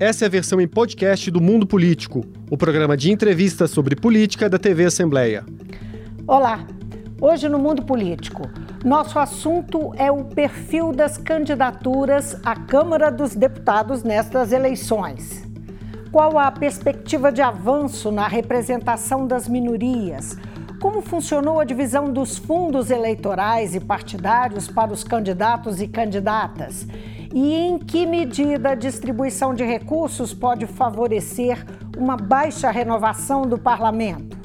Essa é a versão em podcast do Mundo Político, o programa de entrevistas sobre política da TV Assembleia. Olá! Hoje no Mundo Político, nosso assunto é o perfil das candidaturas à Câmara dos Deputados nestas eleições. Qual a perspectiva de avanço na representação das minorias? Como funcionou a divisão dos fundos eleitorais e partidários para os candidatos e candidatas? E em que medida a distribuição de recursos pode favorecer uma baixa renovação do parlamento?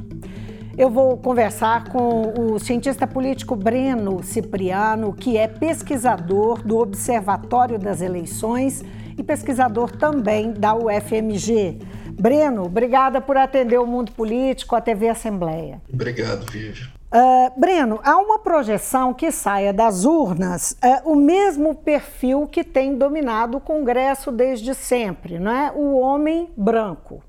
Eu vou conversar com o cientista político Breno Cipriano, que é pesquisador do Observatório das Eleições e pesquisador também da UFMG. Breno, obrigada por atender o Mundo Político, a TV Assembleia. Obrigado, Vivi. Uh, Breno, há uma projeção que saia das urnas uh, o mesmo perfil que tem dominado o Congresso desde sempre, não é? o homem branco.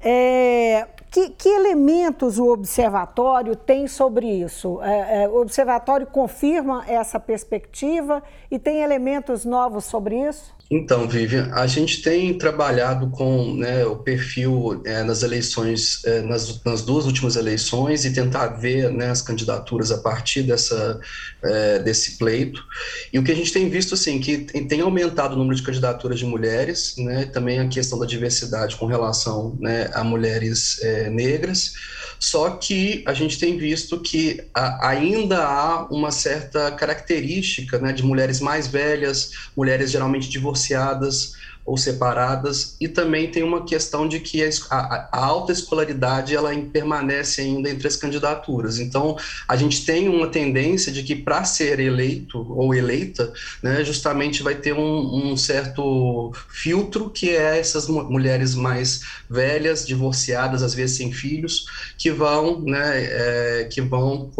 É, que, que, elementos o observatório tem sobre isso? É, é, o observatório confirma essa perspectiva e tem elementos novos sobre isso? Então, Vivian, a gente tem trabalhado com né, o perfil é, nas eleições, é, nas, nas, duas últimas eleições, e tentar ver né, as candidaturas a partir dessa, é, desse pleito. E o que a gente tem visto, assim, que tem aumentado o número de candidaturas de mulheres, né, também a questão da diversidade com relação né, a mulheres é, negras. Só que a gente tem visto que a, ainda há uma certa característica né, de mulheres mais velhas, mulheres geralmente divorciadas, ou separadas, e também tem uma questão de que a, a, alta escolaridade ela permanece ainda entre as candidaturas. Então, a gente tem uma tendência de que para ser eleito ou eleita, né, justamente vai ter um, um certo filtro que é essas mulheres mais velhas, divorciadas, às vezes sem filhos, que vão, né, é, que vão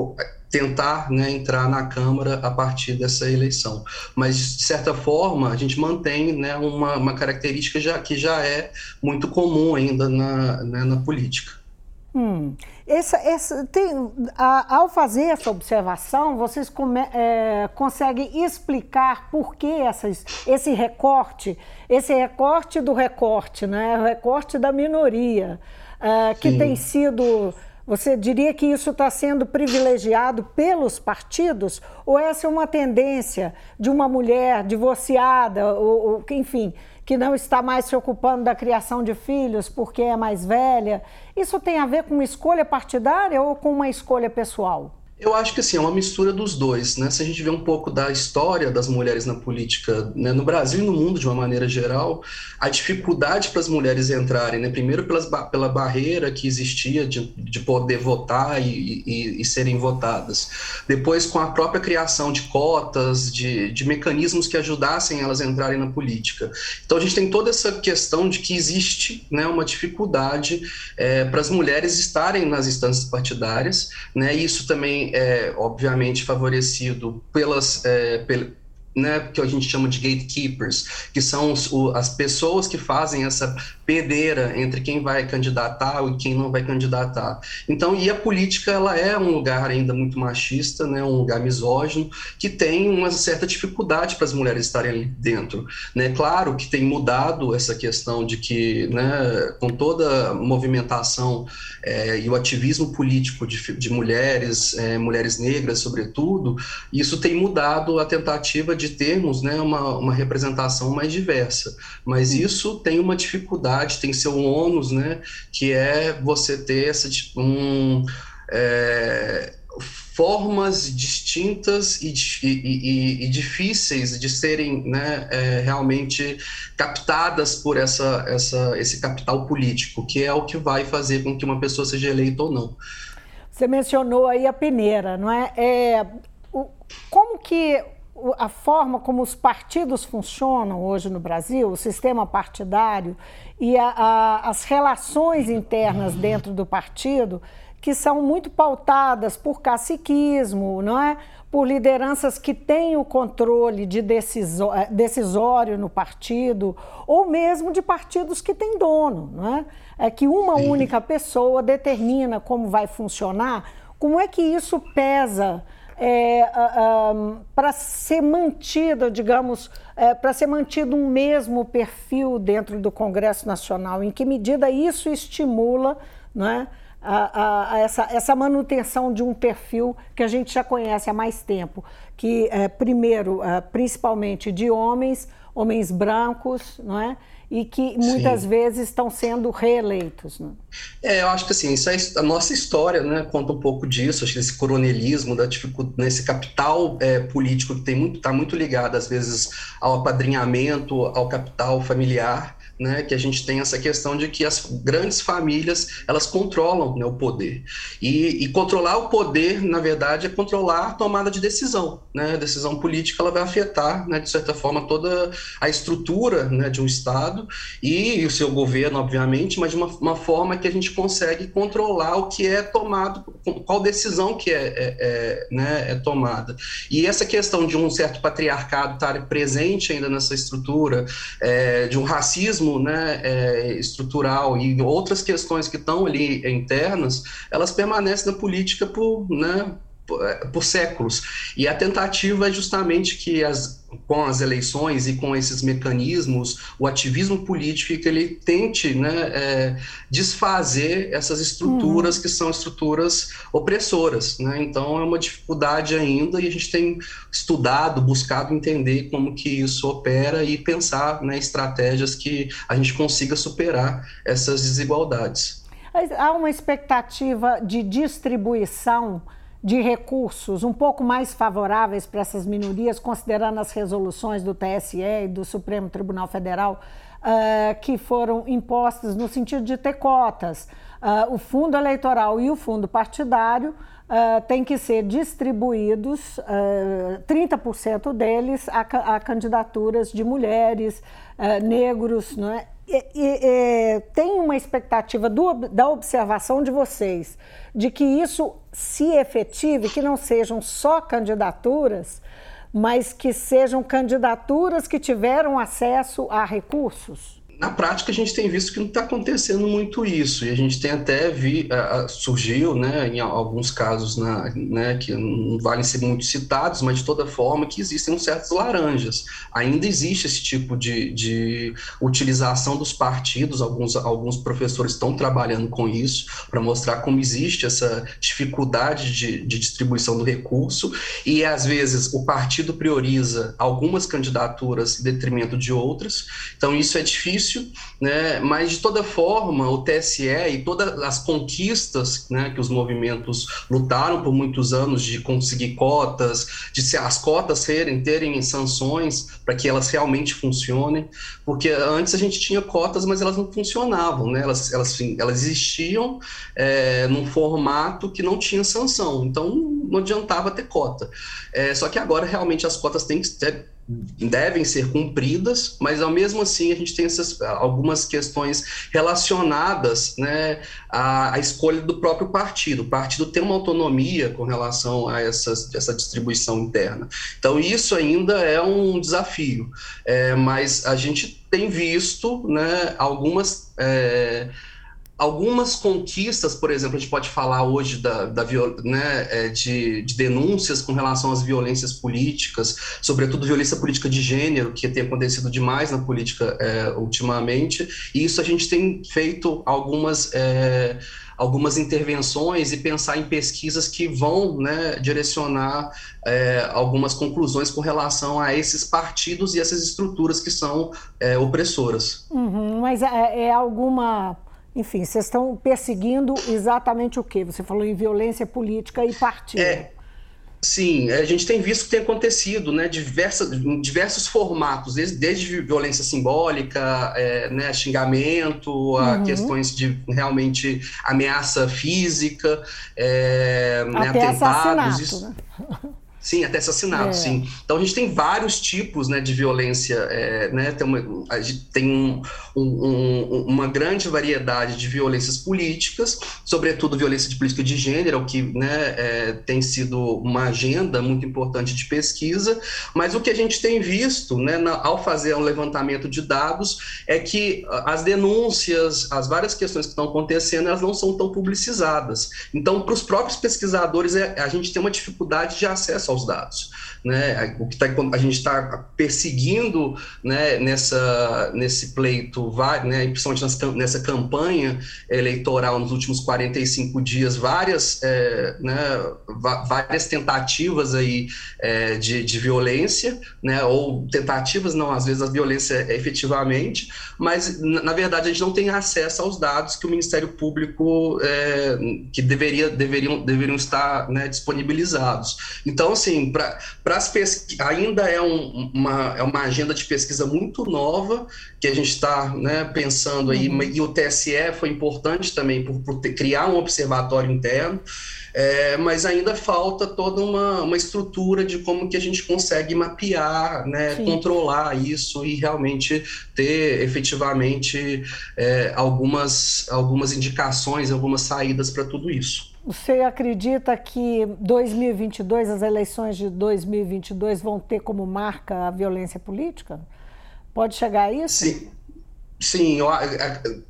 tentar né, entrar na Câmara a partir dessa eleição. Mas, de certa forma, a gente mantém né, uma, uma característica já, que já é muito comum ainda na, né, na política. Hum. Essa, essa, tem, a, ao fazer essa observação, vocês come, é, conseguem explicar por que essas, esse recorte, esse recorte do recorte, né, o recorte da minoria, é, que Sim. tem sido você diria que isso está sendo privilegiado pelos partidos? Ou essa é uma tendência de uma mulher divorciada, ou, ou, enfim, que não está mais se ocupando da criação de filhos porque é mais velha? Isso tem a ver com uma escolha partidária ou com uma escolha pessoal? Eu acho que assim, é uma mistura dos dois, né? Se a gente vê um pouco da história das mulheres na política, né, no Brasil e no mundo de uma maneira geral, a dificuldade para as mulheres entrarem, né? Primeiro pelas, pela barreira que existia de, de poder votar e, e, e, serem votadas. Depois com a própria criação de cotas, de, de mecanismos que ajudassem elas a entrarem na política. Então a gente tem toda essa questão de que existe né, uma dificuldade é, para as mulheres estarem nas instâncias partidárias, né? Isso também é, obviamente, favorecido pelas, é, pel, né, que a gente chama de gatekeepers, que são os, o, as pessoas que fazem essa pedeira entre quem vai candidatar e quem não vai candidatar. Então, e a política ela é um lugar ainda muito machista, né, um lugar misógino, que tem uma certa dificuldade para as mulheres estarem ali dentro. Né? Claro que tem mudado essa questão de que, né, com toda a movimentação é, e o ativismo político de, de mulheres, é, mulheres negras, sobretudo, isso tem mudado a tentativa de termos né, uma, uma representação mais diversa. Mas isso tem uma dificuldade tem seu ônus, né? Que é você ter essa tipo, um, é, formas distintas e, e, e, e, difíceis de serem né, é, realmente captadas por essa, essa, esse capital político, que é o que vai fazer com que uma pessoa seja eleita ou não. Você mencionou aí a peneira, não é? é o, como que a forma como os partidos funcionam hoje no Brasil, o sistema partidário e a, a, as relações internas dentro do partido, que são muito pautadas por caciquismo, não é? por lideranças que têm o controle de eh, decisório no partido, ou mesmo de partidos que têm dono. Não é? é que uma única pessoa determina como vai funcionar, como é que isso pesa é, para ser mantido, digamos, é, para ser mantido um mesmo perfil dentro do Congresso Nacional? Em que medida isso estimula não é, a, a, essa, essa manutenção de um perfil que a gente já conhece há mais tempo? Que, é, primeiro, é, principalmente de homens, homens brancos, não é? E que muitas Sim. vezes estão sendo reeleitos. Né? É, eu acho que assim, isso é, a nossa história né, conta um pouco disso, acho que esse coronelismo, da dificuldade, nesse capital é, político que está muito, tá muito ligado, às vezes, ao apadrinhamento, ao capital familiar, né, que a gente tem essa questão de que as grandes famílias elas controlam né, o poder. E, e, controlar o poder na verdade é controlar a tomada de decisão né, a decisão política ela vai afetar né, de certa forma toda a estrutura né, de um estado e, e, o seu governo obviamente mas de uma, uma, forma que a gente consegue controlar o que é tomado qual decisão que é, é, é, né, é tomada. E essa questão de um certo patriarcado estar presente ainda nessa estrutura é, de um racismo né, é, estrutural e outras questões que estão ali internas, elas permanecem na política por, né, por, é, por séculos. E a tentativa é justamente que as, com as eleições e com esses mecanismos, o ativismo político que ele tente né, é, desfazer essas estruturas uhum. que são estruturas opressoras. Né? Então é uma dificuldade ainda e a gente tem estudado, buscado entender como que isso opera e pensar né, estratégias que a gente consiga superar essas desigualdades. Há uma expectativa de distribuição de recursos um pouco mais favoráveis para essas minorias, considerando as resoluções do TSE e do Supremo Tribunal Federal uh, que foram impostas no sentido de ter cotas. Uh, o fundo eleitoral e o fundo partidário uh, têm que ser distribuídos, uh, 30% deles, a, a, candidaturas de mulheres, negros, não é? E, tem uma expectativa do, da observação de vocês de que isso se efetive, que não sejam só candidaturas, mas que sejam candidaturas que tiveram acesso a recursos? Na prática a gente tem visto que não está acontecendo muito isso. E a gente tem até vi uh, surgiu né em alguns casos na, né que não valem ser muito citados mas de toda forma que existem uns certos laranjas. Ainda existe esse tipo de, de utilização dos partidos alguns alguns professores estão trabalhando com isso para mostrar como existe essa dificuldade de, de distribuição do recurso. E às vezes o partido prioriza algumas candidaturas em detrimento de outras. Então isso é difícil difícil, né? mas de toda forma o TSE e todas as conquistas né, que os movimentos lutaram por muitos anos de conseguir cotas, de as cotas serem, terem sanções para que elas realmente funcionem, porque antes a gente tinha cotas, mas elas não funcionavam, né? elas, elas, elas existiam é, num formato que não tinha sanção, então não adiantava ter cota. É, só que agora realmente as cotas têm que ter devem ser cumpridas, mas ao mesmo assim a gente tem essas algumas questões relacionadas né, à, à, escolha do próprio partido. O partido tem uma autonomia com relação a essa, essa distribuição interna. Então isso ainda é um desafio, é, mas a gente tem visto né, algumas é, algumas conquistas, por exemplo, a gente pode falar hoje da, da né, é, de, de, denúncias com relação às violências políticas, sobretudo violência política de gênero, que tem acontecido demais na política é, ultimamente, e isso a gente tem feito algumas. É, algumas intervenções e pensar em pesquisas que vão né, direcionar é, algumas conclusões com relação a esses partidos e essas estruturas que são é, opressoras. Uhum, mas é, é alguma enfim, vocês estão perseguindo exatamente o quê? Você falou em violência política e partido. É, sim, a gente tem visto que tem acontecido, né, diversas, diversos formatos, desde, desde violência simbólica, é, né, xingamento, a uhum. questões de realmente ameaça física, é, né, atentados. Isso, né? Sim, até assassinato, é. sim. Então a gente tem vários tipos né, de violência, é, né? Tem, uma, a gente tem um, um, uma grande variedade de violências políticas, sobretudo violência de política de gênero, que né, é, tem sido uma agenda muito importante de pesquisa, mas o que a gente tem visto né, na, ao fazer um levantamento de dados é que as denúncias, as várias questões que estão acontecendo, elas não são tão publicizadas. Então, para os próprios pesquisadores, é, a gente tem uma dificuldade de acesso aos dados. Né? O que tá, a gente está perseguindo né, nessa, nesse pleito, né, principalmente nessa campanha eleitoral nos últimos 45 dias, várias, é, né, várias tentativas aí, é, de, de violência, né, ou tentativas, não, às vezes a violência é efetivamente, mas na verdade a gente não tem acesso aos dados que o Ministério Público é, que deveria, deveriam, deveriam estar né, disponibilizados. Então, assim, para as pesqu... ainda é, um, uma, é uma agenda de pesquisa muito nova que a gente está né, pensando aí, uhum. e o TSE foi importante também por, por ter, criar um observatório interno, é, mas ainda falta toda uma, uma estrutura de como que a gente consegue mapear, né, controlar isso e realmente ter efetivamente é, algumas, algumas indicações, algumas saídas para tudo isso. Você acredita que 2022, as eleições de 2022 vão ter como marca a violência política? Pode chegar a isso? Sim. Sim, eu, a,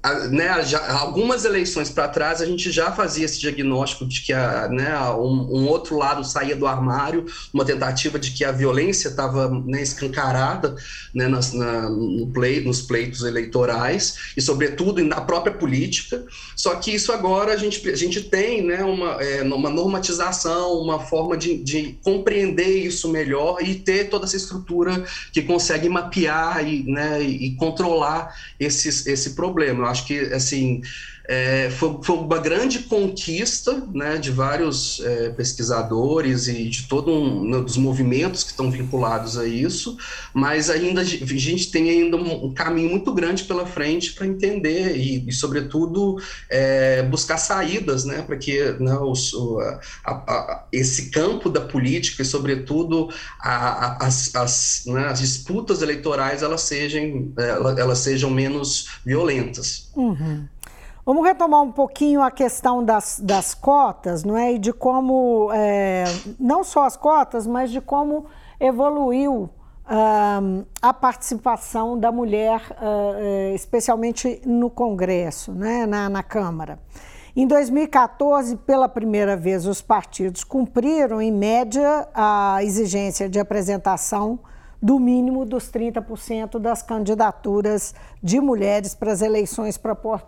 a, né, já, algumas eleições para trás a gente já fazia esse diagnóstico de que a, né, um, um, outro lado saía do armário, uma tentativa de que a violência estava né, escancarada né, nas, na, no play, nos pleitos eleitorais e, sobretudo, na própria política. Só que isso agora a gente, a gente tem né, uma, é, uma normatização, uma forma de, de compreender isso melhor e ter toda essa estrutura que consegue mapear e, né, e controlar esse, esse problema. Eu acho que, assim, é, foi, foi, uma grande conquista né, de vários é, pesquisadores e de todos um, né, os movimentos que estão vinculados a isso, mas ainda a gente tem ainda um, caminho muito grande pela frente para entender e, e sobretudo, é, buscar saídas né, para que né, a, a, esse campo da política e, sobretudo, a, as, as, né, as, disputas eleitorais elas sejam, elas, elas sejam menos violentas. Uhum. Vamos retomar um pouquinho a questão das, das cotas, não é? E de como, é, não só as cotas, mas de como evoluiu uh, a participação da mulher, uh, especialmente no Congresso, né? na, na Câmara. Em 2014, pela primeira vez, os partidos cumpriram, em média, a exigência de apresentação do mínimo dos 30% das candidaturas de mulheres para as eleições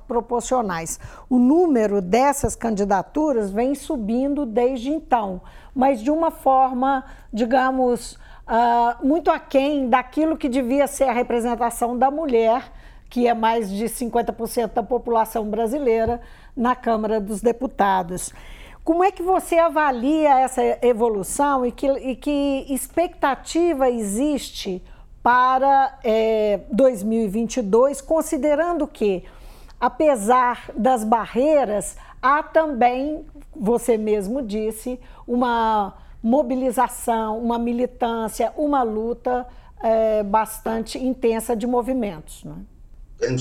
proporcionais. O número dessas candidaturas vem subindo desde então, mas de uma forma, digamos, uh, muito aquém daquilo que devia ser a representação da mulher, que é mais de 50% da população brasileira, na Câmara dos Deputados. Como é que você avalia essa evolução e que, e que expectativa existe para é, 2022, considerando que, apesar das barreiras, há também, você mesmo disse, uma mobilização, uma militância, uma luta é, bastante intensa de movimentos. Né?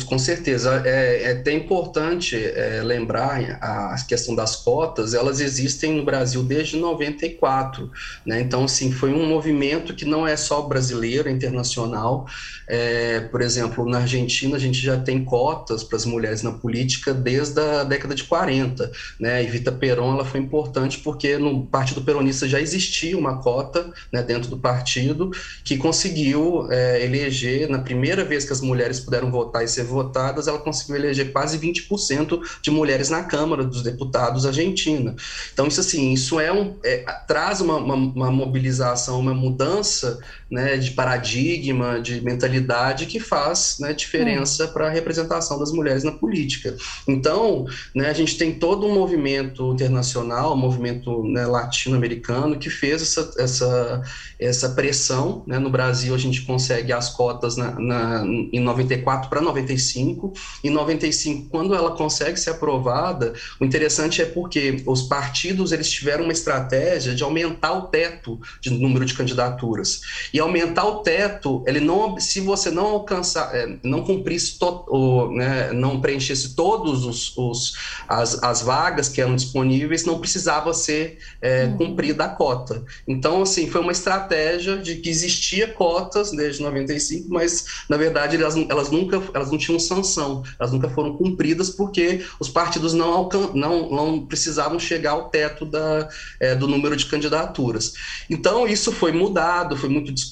Com certeza. É, é até importante é, lembrar a questão das cotas, elas existem no Brasil desde 94. Né? Então, assim, foi um movimento que não é só brasileiro, é internacional. É, por exemplo, na Argentina, a gente já tem cotas para as mulheres na política desde a década de 40. Né? E Vita Perón ela foi importante porque no Partido Peronista já existia uma cota né, dentro do partido que conseguiu é, eleger, na primeira vez que as mulheres puderam votar ser votadas, ela conseguiu eleger quase 20% de mulheres na Câmara dos Deputados argentina. Então, isso assim, isso é um, é, traz uma, uma, uma, mobilização, uma mudança né, de paradigma, de mentalidade que faz né, diferença hum. para a representação das mulheres na política. Então, né, a gente tem todo um movimento internacional, um movimento né, latino-americano que fez essa, essa, essa pressão. Né? No Brasil, a gente consegue as cotas na, na em 94 para 95. Em 95, quando ela consegue ser aprovada, o interessante é porque os partidos eles tiveram uma estratégia de aumentar o teto de número de candidaturas. E aumentar o teto, ele não, se você não alcançar, é, não cumprisse, to, ou, né, não preenchesse todos os, os as, as, vagas que eram disponíveis, não precisava ser é, uhum. cumprida a cota. Então, assim, foi uma estratégia de que existia cotas desde 95, mas na verdade elas, elas nunca, elas não tinham sanção, elas nunca foram cumpridas porque os partidos não, alcan não, não precisavam chegar ao teto da, é, do número de candidaturas. Então, isso foi mudado, foi muito discutido,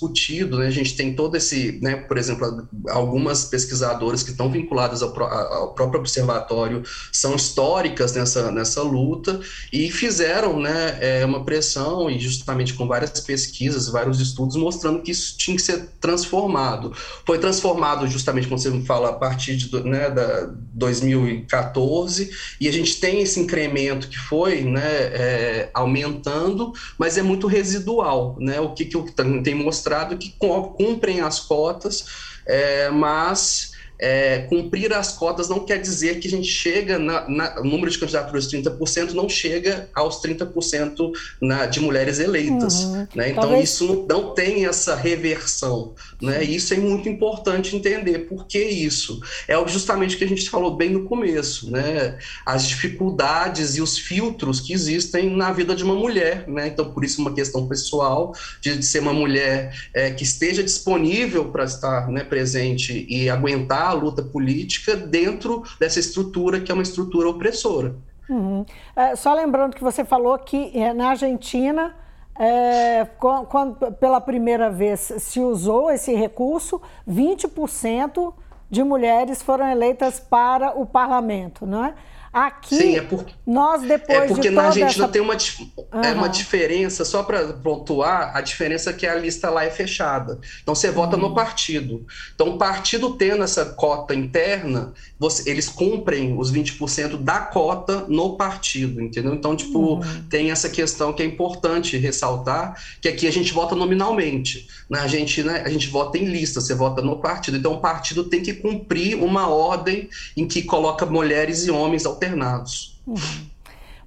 né? A gente tem todo esse, né, por exemplo, algumas pesquisadoras que estão vinculadas ao, ao próprio observatório são históricas nessa, nessa luta e fizeram, né, é, uma pressão e justamente com várias pesquisas, vários estudos mostrando que isso tinha que ser transformado. Foi transformado justamente, como você me fala, a partir de né, da 2014 e a gente tem esse incremento que foi, né, é, aumentando, mas é muito residual, né? O que, que tenho mostrado que cumprem as cotas, é, mas é, cumprir as cotas não quer dizer que a gente chega na, na o número de candidaturas de 30% não chega aos 30% na, de mulheres eleitas. Uhum. Né? Então Talvez... isso não, não, tem essa reversão. Né? Isso é muito importante entender. Por que isso? É justamente o que a gente falou bem no começo. Né? As dificuldades e os filtros que existem na vida de uma mulher. Né? Então, por isso, uma questão pessoal de, de ser uma mulher é, que esteja disponível para estar né, presente e aguentar a luta política dentro dessa estrutura que é uma estrutura opressora. Uhum. É, só lembrando que você falou que é, na Argentina, é, quando, pela primeira vez se usou esse recurso, 20% de mulheres foram eleitas para o parlamento, não é? Aqui, Sim, é porque, nós depois É porque de na Argentina essa... tem uma, uhum. é uma diferença, só para pontuar, a diferença é que a lista lá é fechada. Então você vota no uhum. partido. Então o partido tendo essa cota interna, você, eles cumprem os 20% da cota no partido, entendeu? Então, tipo, uhum. tem essa questão que é importante ressaltar, que aqui a gente vota nominalmente. A, gente, né, a gente vota em lista, você vota no partido. Então o partido tem que cumprir uma ordem em que coloca mulheres e homens ao alternados. Uhum.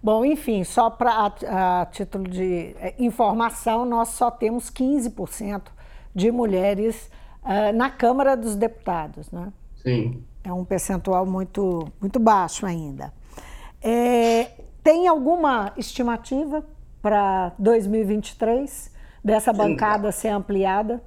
Bom, enfim, só para a, a, título de é, informação, nós só temos 15% de mulheres uh, na Câmara dos Deputados, né? Sim. É um percentual muito, muito baixo ainda. É, tem alguma estimativa para 2023 dessa bancada ser ampliada?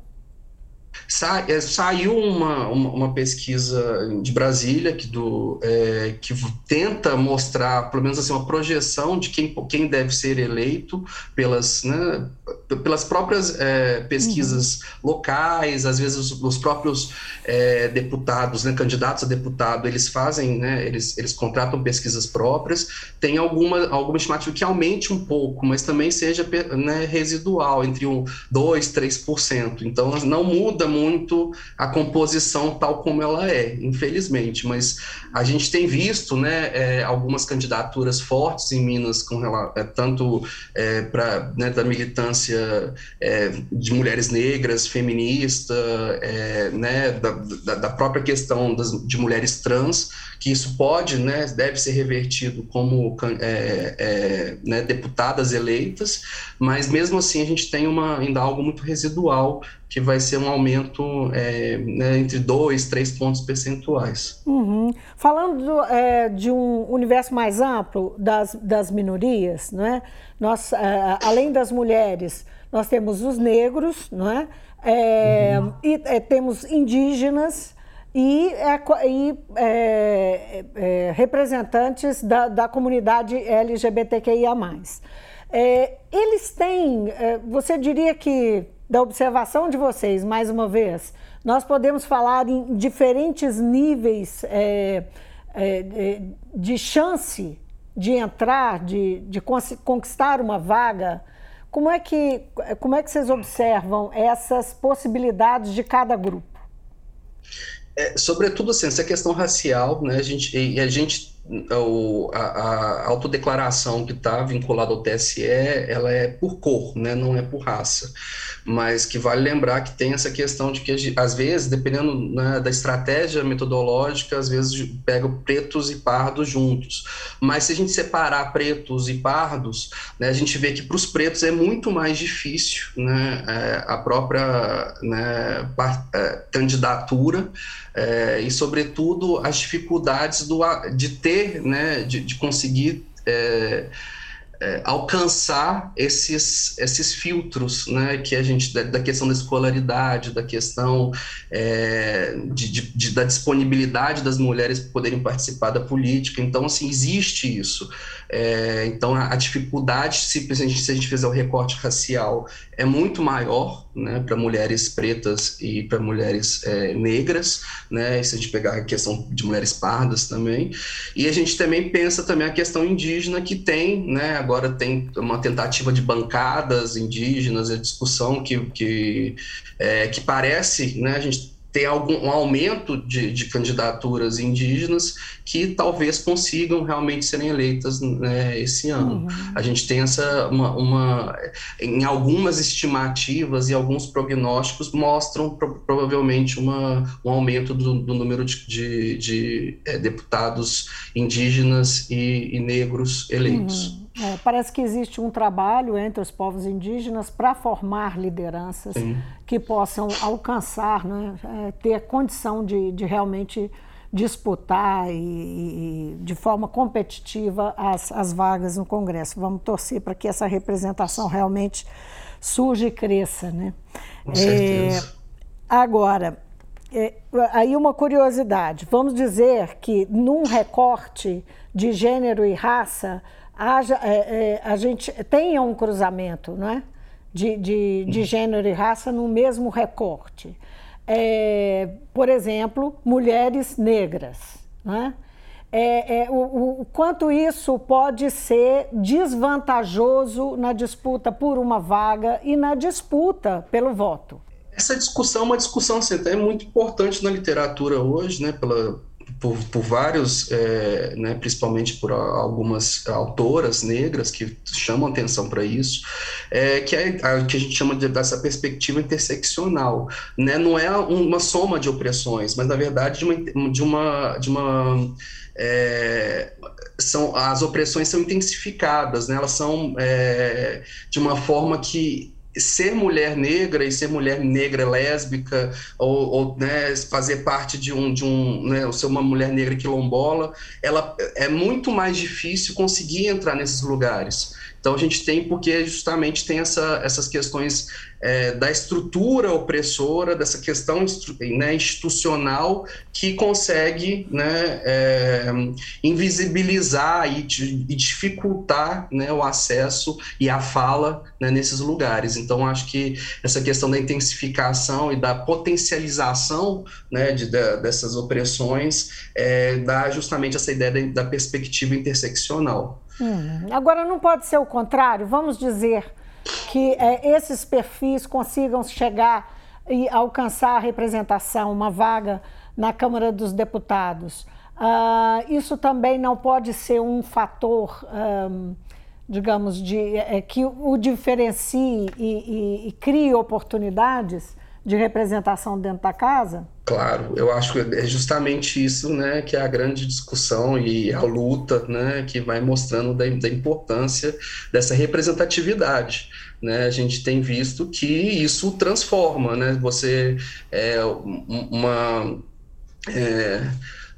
Sa é, saiu uma, uma, uma, pesquisa de Brasília que, do, é, que tenta mostrar, pelo menos assim, uma projeção de quem, quem deve ser eleito pelas, né, pelas próprias é, pesquisas uhum. locais, às vezes os, os próprios é, deputados, né, candidatos a deputado, eles fazem, né, eles, eles contratam pesquisas próprias, tem alguma, alguma estimativa que aumente um pouco, mas também seja né, residual, entre um 2%, 3%. Então, não muda muito a composição tal como ela é, infelizmente, mas a gente tem visto né, é, algumas candidaturas fortes em Minas, com, é, tanto é, para né, da militância é, de mulheres negras, feminista, é, né, da, da, da, própria questão das, de mulheres trans, que isso pode, né, deve ser revertido como é, é, né, deputadas eleitas, mas mesmo assim a gente tem uma, ainda algo muito residual, que vai ser um aumento é, né, entre 2, 3 pontos percentuais. Uhum. Falando do, é, de um universo mais amplo das, das minorias, não é? nós, é, além das mulheres, nós temos os negros, não é? uhum. e é, temos indígenas, e, é, e representantes da, da, comunidade LGBTQIA. É, eles têm, você diria que, da observação de vocês, mais uma vez, nós podemos falar em diferentes níveis é, de chance de entrar, de, de conquistar uma vaga Como é que, como é que vocês observam essas possibilidades de cada grupo? É, sobretudo, assim, essa questão racial, né, a gente, e a gente o, a, a, autodeclaração que está vinculada ao TSE, ela é por cor, né, não é por raça. Mas que vale lembrar que tem essa questão de que, às vezes, dependendo né, da estratégia metodológica, às vezes pega pretos e pardos juntos. Mas se a gente separar pretos e pardos, né, a gente vê que para os pretos é muito mais difícil né, é, a própria né, é, candidatura é, e, sobretudo, as dificuldades do, de ter, né, de, de conseguir é, é, alcançar esses, esses filtros, né, que a gente, da, da questão da escolaridade, da questão é, de, de, de, da disponibilidade das mulheres poderem participar da política. Então, assim, existe isso. É, então, a, a, dificuldade, se, a gente fizer o recorte racial, é muito maior né, para mulheres pretas e para mulheres é, negras, né, se a gente pegar a questão de mulheres pardas também. E a gente também pensa também a questão indígena, que tem, né, agora tem uma tentativa de bancadas indígenas, a discussão que, que, é, que parece, né, a gente tem algum um aumento de, de, candidaturas indígenas que talvez consigam realmente serem eleitas né, esse ano. Uhum. A gente tem essa uma, uma, em algumas estimativas e alguns prognósticos mostram pro, provavelmente uma, um aumento do, do número de, de, de é, deputados indígenas e, e negros eleitos. Uhum. É, parece que existe um trabalho entre os povos indígenas para formar lideranças Sim. que possam alcançar, né, é, ter condição de, de realmente disputar e, e, de forma competitiva as, as vagas no Congresso. Vamos torcer para que essa representação realmente surja e cresça. Né? Com certeza. É, agora, é, aí uma curiosidade: vamos dizer que num recorte de gênero e raça haja, é, é, a gente tenha um cruzamento né, de, de, de gênero e raça no mesmo recorte. É, por exemplo, mulheres negras. Né? É, é, o, o, quanto isso pode ser desvantajoso na disputa por uma vaga e na disputa pelo voto. Essa discussão é uma discussão assim, é muito importante na literatura hoje, né, pela, por, por vários, é, né, principalmente por algumas autoras negras que chamam atenção para isso, é, que é a que a gente chama de, dessa perspectiva interseccional. Né? Não é uma soma de opressões, mas na verdade de uma, de uma, de uma é, são as opressões são intensificadas, né? elas são é, de uma forma que ser mulher negra e ser mulher negra lésbica ou, ou né, fazer parte de um de um né, ser uma mulher negra quilombola ela é muito mais difícil conseguir entrar nesses lugares então a gente tem porque justamente tem essa, essas questões é, da estrutura opressora, dessa questão né, institucional que consegue né, é, invisibilizar e, e dificultar né, o acesso e a fala né, nesses lugares. Então acho que essa questão da intensificação e da potencialização né, de, de, dessas opressões é, dá justamente essa ideia da, da perspectiva interseccional. Hum, agora, não pode ser o contrário? Vamos dizer que é, esses perfis consigam chegar e alcançar a representação, uma vaga na Câmara dos Deputados. Uh, isso também não pode ser um fator, um, digamos, de, é, que o diferencie e, e, e crie oportunidades de representação dentro da casa? Claro, eu acho que é justamente isso, né, que é a grande discussão e a luta, né, que vai mostrando da, da importância dessa representatividade, né, a gente tem visto que isso transforma, né, você é uma é,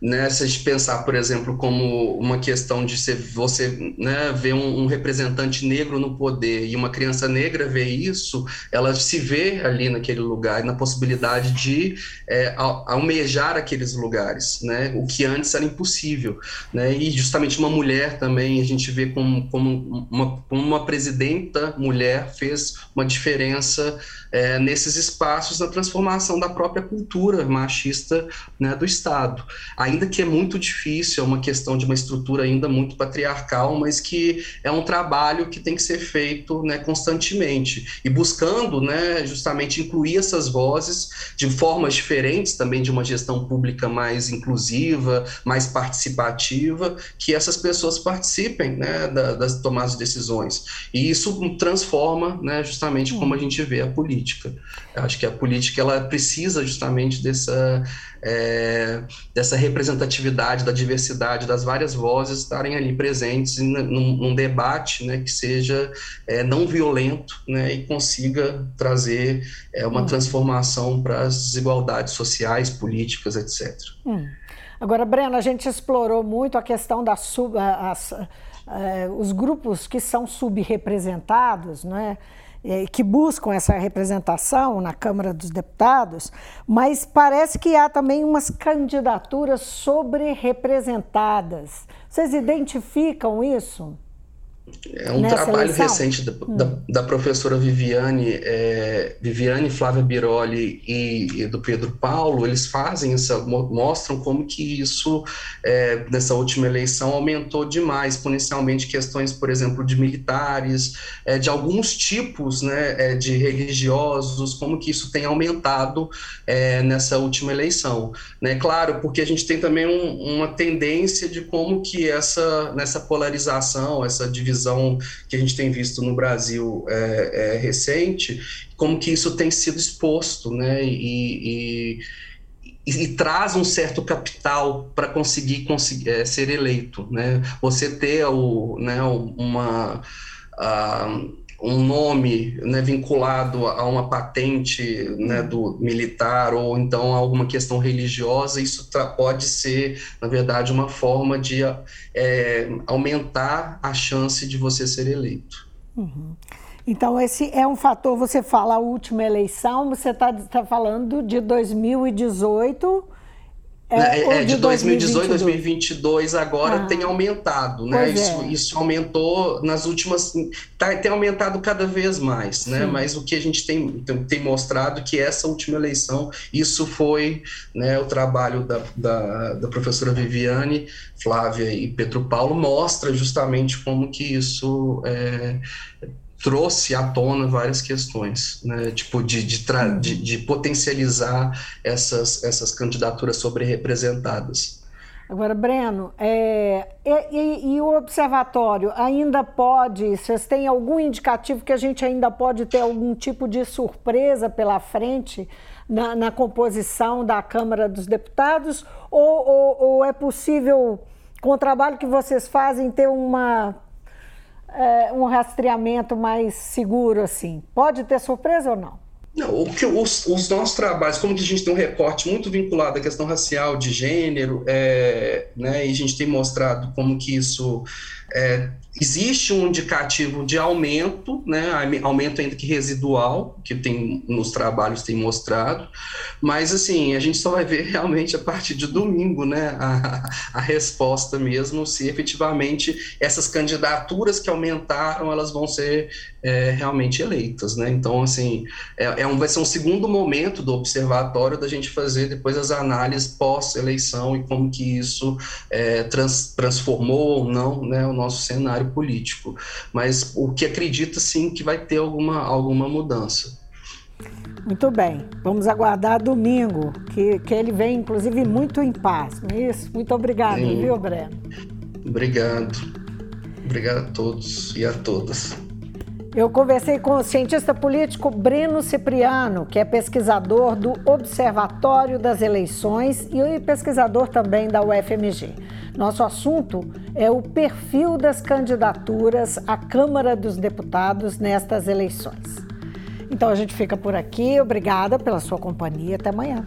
né, se a gente pensar, por exemplo, como uma questão de ser, você né, ver um, um, representante negro no poder e uma criança negra ver isso, ela se vê ali naquele lugar, na possibilidade de é, almejar aqueles lugares, né, o que antes era impossível. Né, e justamente uma mulher também, a gente vê como, como, uma, como uma presidenta mulher fez uma diferença é, nesses espaços na transformação da própria cultura machista né, do Estado. A ainda que é muito difícil, é uma questão de uma estrutura ainda muito patriarcal, mas que é um trabalho que tem que ser feito né, constantemente e buscando né, justamente incluir essas vozes de formas diferentes também de uma gestão pública mais inclusiva, mais participativa, que essas pessoas participem né, da, das tomadas de decisões. E isso transforma né, justamente como a gente vê a política. Eu acho que a política ela precisa justamente dessa é, dessa representatividade, da diversidade, das várias vozes estarem ali presentes num, num debate né, que seja é, não violento né, e consiga trazer é, uma hum. transformação para as desigualdades sociais, políticas, etc. Hum. Agora, Breno, a gente explorou muito a questão das sub, as, é, os grupos que são subrepresentados, né? É, que buscam essa representação na Câmara dos Deputados, mas parece que há também umas candidaturas sobre-representadas. Vocês identificam isso? É um trabalho eleição? recente da, hum. da, da, professora Viviane, é, Viviane Flávia Biroli e, e, do Pedro Paulo, eles fazem essa, mostram como que isso, é, nessa última eleição, aumentou demais, exponencialmente, questões, por exemplo, de militares, é, de alguns tipos né, é, de religiosos, como que isso tem aumentado é, nessa última eleição. Né? Claro, porque a gente tem também um, uma tendência de como que essa, nessa polarização, essa divisão visão que a gente tem visto no Brasil é, é, recente, como que isso tem sido exposto, né? E, e, e, e traz um certo capital para conseguir, conseguir é, ser eleito, né? Você ter o, né, uma uh, um nome né, vinculado a uma patente né, do militar ou então a alguma questão religiosa, isso pode ser, na verdade, uma forma de é, aumentar a chance de você ser eleito. Uhum. Então, esse é um fator, você fala a última eleição, você está tá falando de 2018 é, é, é de 2018, 2022 agora ah, tem aumentado, né? Isso, é. isso aumentou nas últimas, tá, tem aumentado cada vez mais, né? Sim. Mas o que a gente tem, tem mostrado que essa última eleição, isso foi né, o trabalho da, da, da professora Viviane, Flávia e Pedro Paulo, mostra justamente como que isso é, trouxe à tona várias questões, né? tipo de, de, de, de potencializar essas, essas candidaturas sobre-representadas. Agora, Breno, é, e, e, o observatório ainda pode, vocês têm algum indicativo que a gente ainda pode ter algum tipo de surpresa pela frente na, na composição da Câmara dos Deputados? Ou, ou, ou é possível, com o trabalho que vocês fazem, ter uma é, um rastreamento mais seguro assim? Pode ter surpresa ou não? Não, o que os, os, nossos trabalhos, como que a gente tem um recorte muito vinculado à questão racial, de gênero, é, né, e a gente tem mostrado como que isso é, existe um indicativo de aumento, né, aumento ainda que residual, que tem nos trabalhos tem mostrado, mas assim, a gente só vai ver realmente a partir de domingo, né, a, a resposta mesmo, se efetivamente essas candidaturas que aumentaram, elas vão ser é, realmente eleitas, né, então assim, é, é, um, vai ser um segundo momento do observatório da gente fazer depois as análises pós-eleição e como que isso é, trans, transformou ou não, né, o nosso cenário cenário político, mas o que acredita sim que vai ter alguma, alguma mudança. Muito bem, vamos aguardar domingo, que, que ele vem, inclusive, muito em paz. É isso? Muito obrigado, sim. viu, Breno? Obrigado. Obrigado a todos e a todas. Eu conversei com o cientista político Breno Cipriano, que é pesquisador do Observatório das Eleições e pesquisador também da UFMG. Nosso assunto é o perfil das candidaturas à Câmara dos Deputados nestas eleições. Então a gente fica por aqui. Obrigada pela sua companhia. Até amanhã.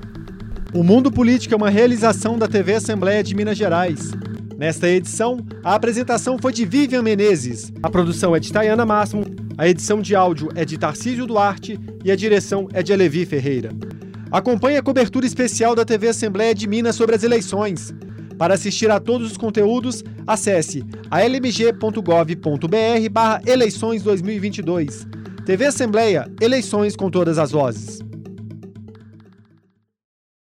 O Mundo Político é uma realização da TV Assembleia de Minas Gerais. Nesta edição, a apresentação foi de Vivian Menezes, a produção é de Tayana Máximo, a edição de áudio é de Tarcísio Duarte e a direção é de Alevi Ferreira. Acompanhe a cobertura especial da TV Assembleia de Minas sobre as eleições. Para assistir a todos os conteúdos, acesse almg.gov.br barra eleições 2022. TV Assembleia, eleições com todas as vozes.